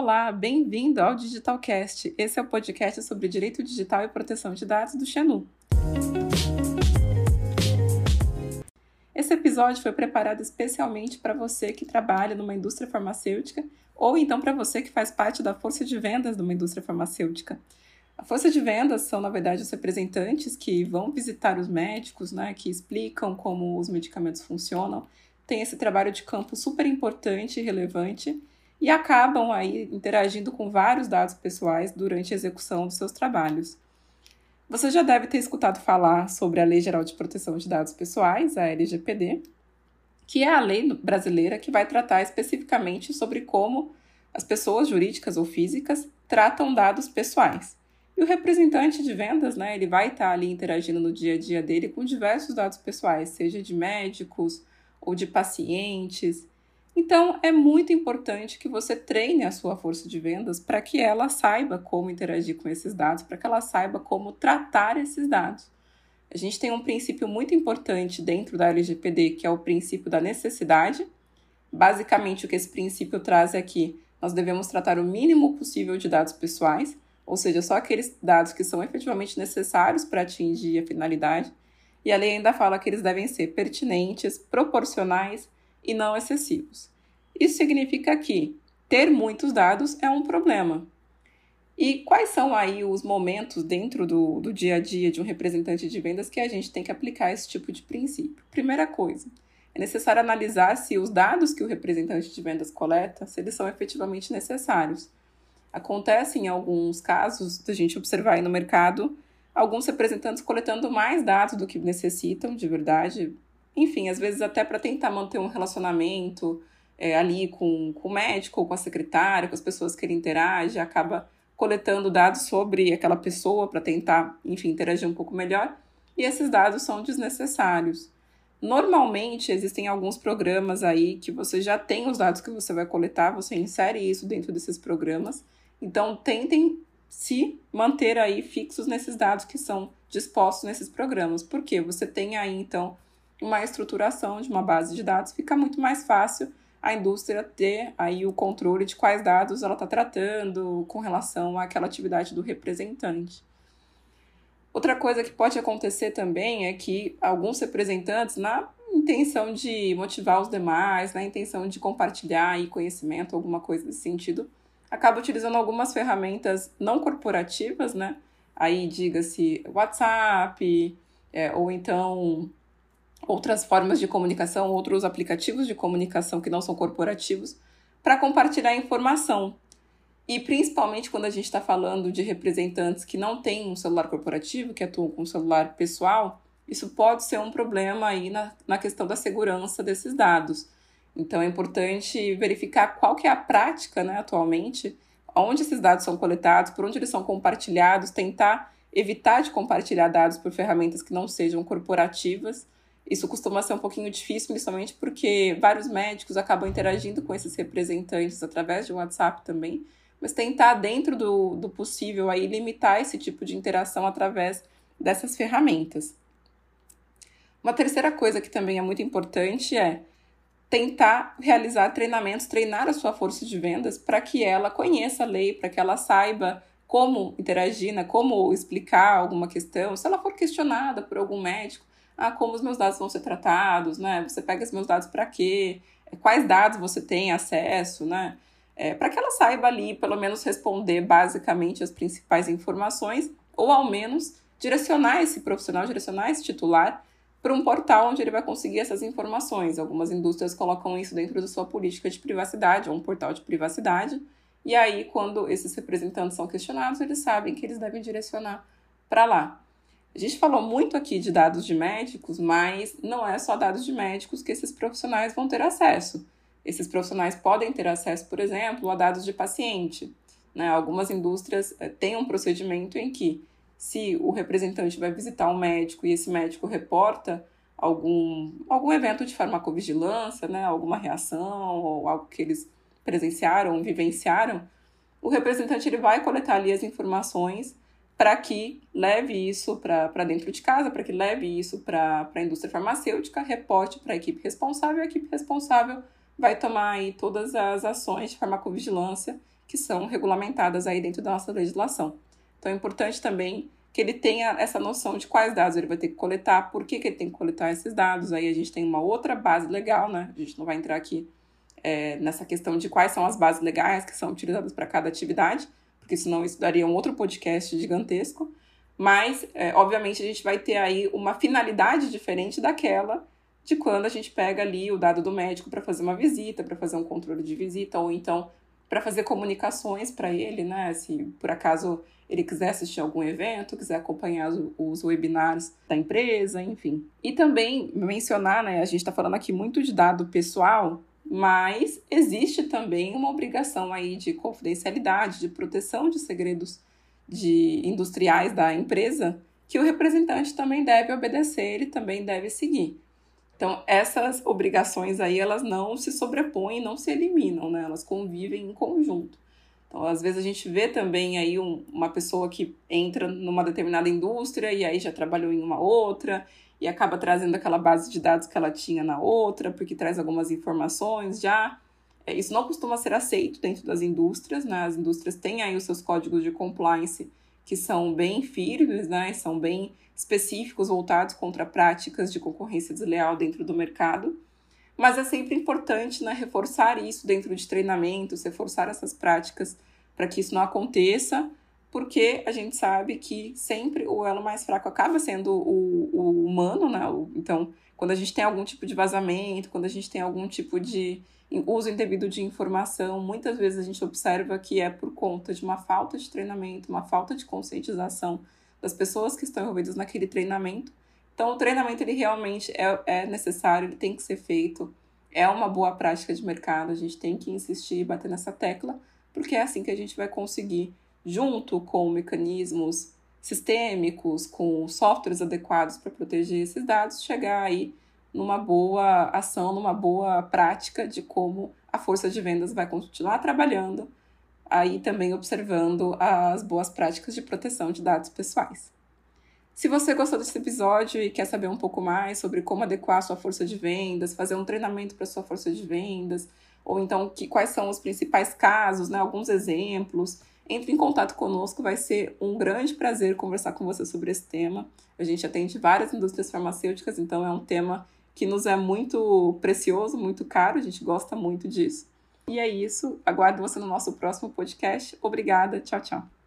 Olá, bem-vindo ao Digitalcast. Esse é o podcast sobre direito digital e proteção de dados do Xenu. Esse episódio foi preparado especialmente para você que trabalha numa indústria farmacêutica ou então para você que faz parte da força de vendas de uma indústria farmacêutica. A força de vendas são, na verdade, os representantes que vão visitar os médicos, né, que explicam como os medicamentos funcionam. Tem esse trabalho de campo super importante e relevante e acabam aí interagindo com vários dados pessoais durante a execução dos seus trabalhos. Você já deve ter escutado falar sobre a Lei Geral de Proteção de Dados Pessoais, a LGPD, que é a lei brasileira que vai tratar especificamente sobre como as pessoas jurídicas ou físicas tratam dados pessoais. E o representante de vendas, né, ele vai estar ali interagindo no dia a dia dele com diversos dados pessoais, seja de médicos ou de pacientes. Então, é muito importante que você treine a sua força de vendas para que ela saiba como interagir com esses dados, para que ela saiba como tratar esses dados. A gente tem um princípio muito importante dentro da LGPD, que é o princípio da necessidade. Basicamente, o que esse princípio traz é que nós devemos tratar o mínimo possível de dados pessoais, ou seja, só aqueles dados que são efetivamente necessários para atingir a finalidade. E a lei ainda fala que eles devem ser pertinentes, proporcionais e não excessivos. Isso significa que ter muitos dados é um problema, e quais são aí os momentos dentro do, do dia a dia de um representante de vendas que a gente tem que aplicar esse tipo de princípio? Primeira coisa, é necessário analisar se os dados que o representante de vendas coleta, se eles são efetivamente necessários. Acontece em alguns casos da gente observar aí no mercado alguns representantes coletando mais dados do que necessitam de verdade. Enfim, às vezes até para tentar manter um relacionamento é, ali com, com o médico, com a secretária, com as pessoas que ele interage, acaba coletando dados sobre aquela pessoa para tentar, enfim, interagir um pouco melhor, e esses dados são desnecessários. Normalmente existem alguns programas aí que você já tem os dados que você vai coletar, você insere isso dentro desses programas. Então tentem se manter aí fixos nesses dados que são dispostos nesses programas, porque você tem aí então uma estruturação de uma base de dados, fica muito mais fácil a indústria ter aí o controle de quais dados ela está tratando com relação àquela atividade do representante. Outra coisa que pode acontecer também é que alguns representantes, na intenção de motivar os demais, na intenção de compartilhar aí conhecimento, alguma coisa nesse sentido, acaba utilizando algumas ferramentas não corporativas, né? Aí diga-se WhatsApp, é, ou então outras formas de comunicação, outros aplicativos de comunicação que não são corporativos, para compartilhar informação. E principalmente quando a gente está falando de representantes que não têm um celular corporativo, que atuam com um celular pessoal, isso pode ser um problema aí na, na questão da segurança desses dados. Então é importante verificar qual que é a prática né, atualmente, onde esses dados são coletados, por onde eles são compartilhados, tentar evitar de compartilhar dados por ferramentas que não sejam corporativas isso costuma ser um pouquinho difícil, principalmente porque vários médicos acabam interagindo com esses representantes através de WhatsApp também, mas tentar, dentro do, do possível, aí, limitar esse tipo de interação através dessas ferramentas. Uma terceira coisa que também é muito importante é tentar realizar treinamentos, treinar a sua força de vendas para que ela conheça a lei, para que ela saiba como interagir, né, como explicar alguma questão, se ela for questionada por algum médico, ah, como os meus dados vão ser tratados, né? Você pega os meus dados para quê? Quais dados você tem acesso, né? É, para que ela saiba ali, pelo menos, responder basicamente as principais informações, ou ao menos direcionar esse profissional, direcionar esse titular para um portal onde ele vai conseguir essas informações. Algumas indústrias colocam isso dentro da sua política de privacidade, ou um portal de privacidade, e aí, quando esses representantes são questionados, eles sabem que eles devem direcionar para lá. A gente falou muito aqui de dados de médicos, mas não é só dados de médicos que esses profissionais vão ter acesso. Esses profissionais podem ter acesso, por exemplo, a dados de paciente. Né? Algumas indústrias eh, têm um procedimento em que, se o representante vai visitar um médico e esse médico reporta algum, algum evento de farmacovigilância, né? alguma reação ou algo que eles presenciaram, vivenciaram, o representante ele vai coletar ali as informações para que leve isso para dentro de casa, para que leve isso para a indústria farmacêutica, reporte para a equipe responsável, a equipe responsável vai tomar aí todas as ações de farmacovigilância que são regulamentadas aí dentro da nossa legislação. Então é importante também que ele tenha essa noção de quais dados ele vai ter que coletar, por que, que ele tem que coletar esses dados. Aí a gente tem uma outra base legal, né? A gente não vai entrar aqui é, nessa questão de quais são as bases legais que são utilizadas para cada atividade, porque senão isso daria um outro podcast gigantesco. Mas, é, obviamente, a gente vai ter aí uma finalidade diferente daquela de quando a gente pega ali o dado do médico para fazer uma visita, para fazer um controle de visita, ou então para fazer comunicações para ele, né? Se por acaso ele quiser assistir algum evento, quiser acompanhar os, os webinars da empresa, enfim. E também mencionar, né? A gente está falando aqui muito de dado pessoal, mas existe também uma obrigação aí de confidencialidade, de proteção de segredos de industriais da empresa, que o representante também deve obedecer, ele também deve seguir. Então, essas obrigações aí, elas não se sobrepõem, não se eliminam, né? Elas convivem em conjunto. Então, às vezes a gente vê também aí um, uma pessoa que entra numa determinada indústria e aí já trabalhou em uma outra e acaba trazendo aquela base de dados que ela tinha na outra, porque traz algumas informações já. É, isso não costuma ser aceito dentro das indústrias, né? As indústrias têm aí os seus códigos de compliance que são bem firmes, né? São bem específicos voltados contra práticas de concorrência desleal dentro do mercado. Mas é sempre importante né, reforçar isso dentro de treinamentos, reforçar essas práticas para que isso não aconteça, porque a gente sabe que sempre o elo mais fraco acaba sendo o, o humano, né? Então, quando a gente tem algum tipo de vazamento, quando a gente tem algum tipo de uso indevido de informação, muitas vezes a gente observa que é por conta de uma falta de treinamento, uma falta de conscientização das pessoas que estão envolvidas naquele treinamento. Então, o treinamento ele realmente é, é necessário, ele tem que ser feito, é uma boa prática de mercado, a gente tem que insistir e bater nessa tecla, porque é assim que a gente vai conseguir, junto com mecanismos sistêmicos, com softwares adequados para proteger esses dados, chegar aí numa boa ação, numa boa prática de como a força de vendas vai continuar trabalhando aí também observando as boas práticas de proteção de dados pessoais. Se você gostou desse episódio e quer saber um pouco mais sobre como adequar sua força de vendas, fazer um treinamento para sua força de vendas, ou então que, quais são os principais casos, né, alguns exemplos, entre em contato conosco, vai ser um grande prazer conversar com você sobre esse tema. A gente atende várias indústrias farmacêuticas, então é um tema que nos é muito precioso, muito caro, a gente gosta muito disso. E é isso. Aguardo você no nosso próximo podcast. Obrigada. Tchau, tchau.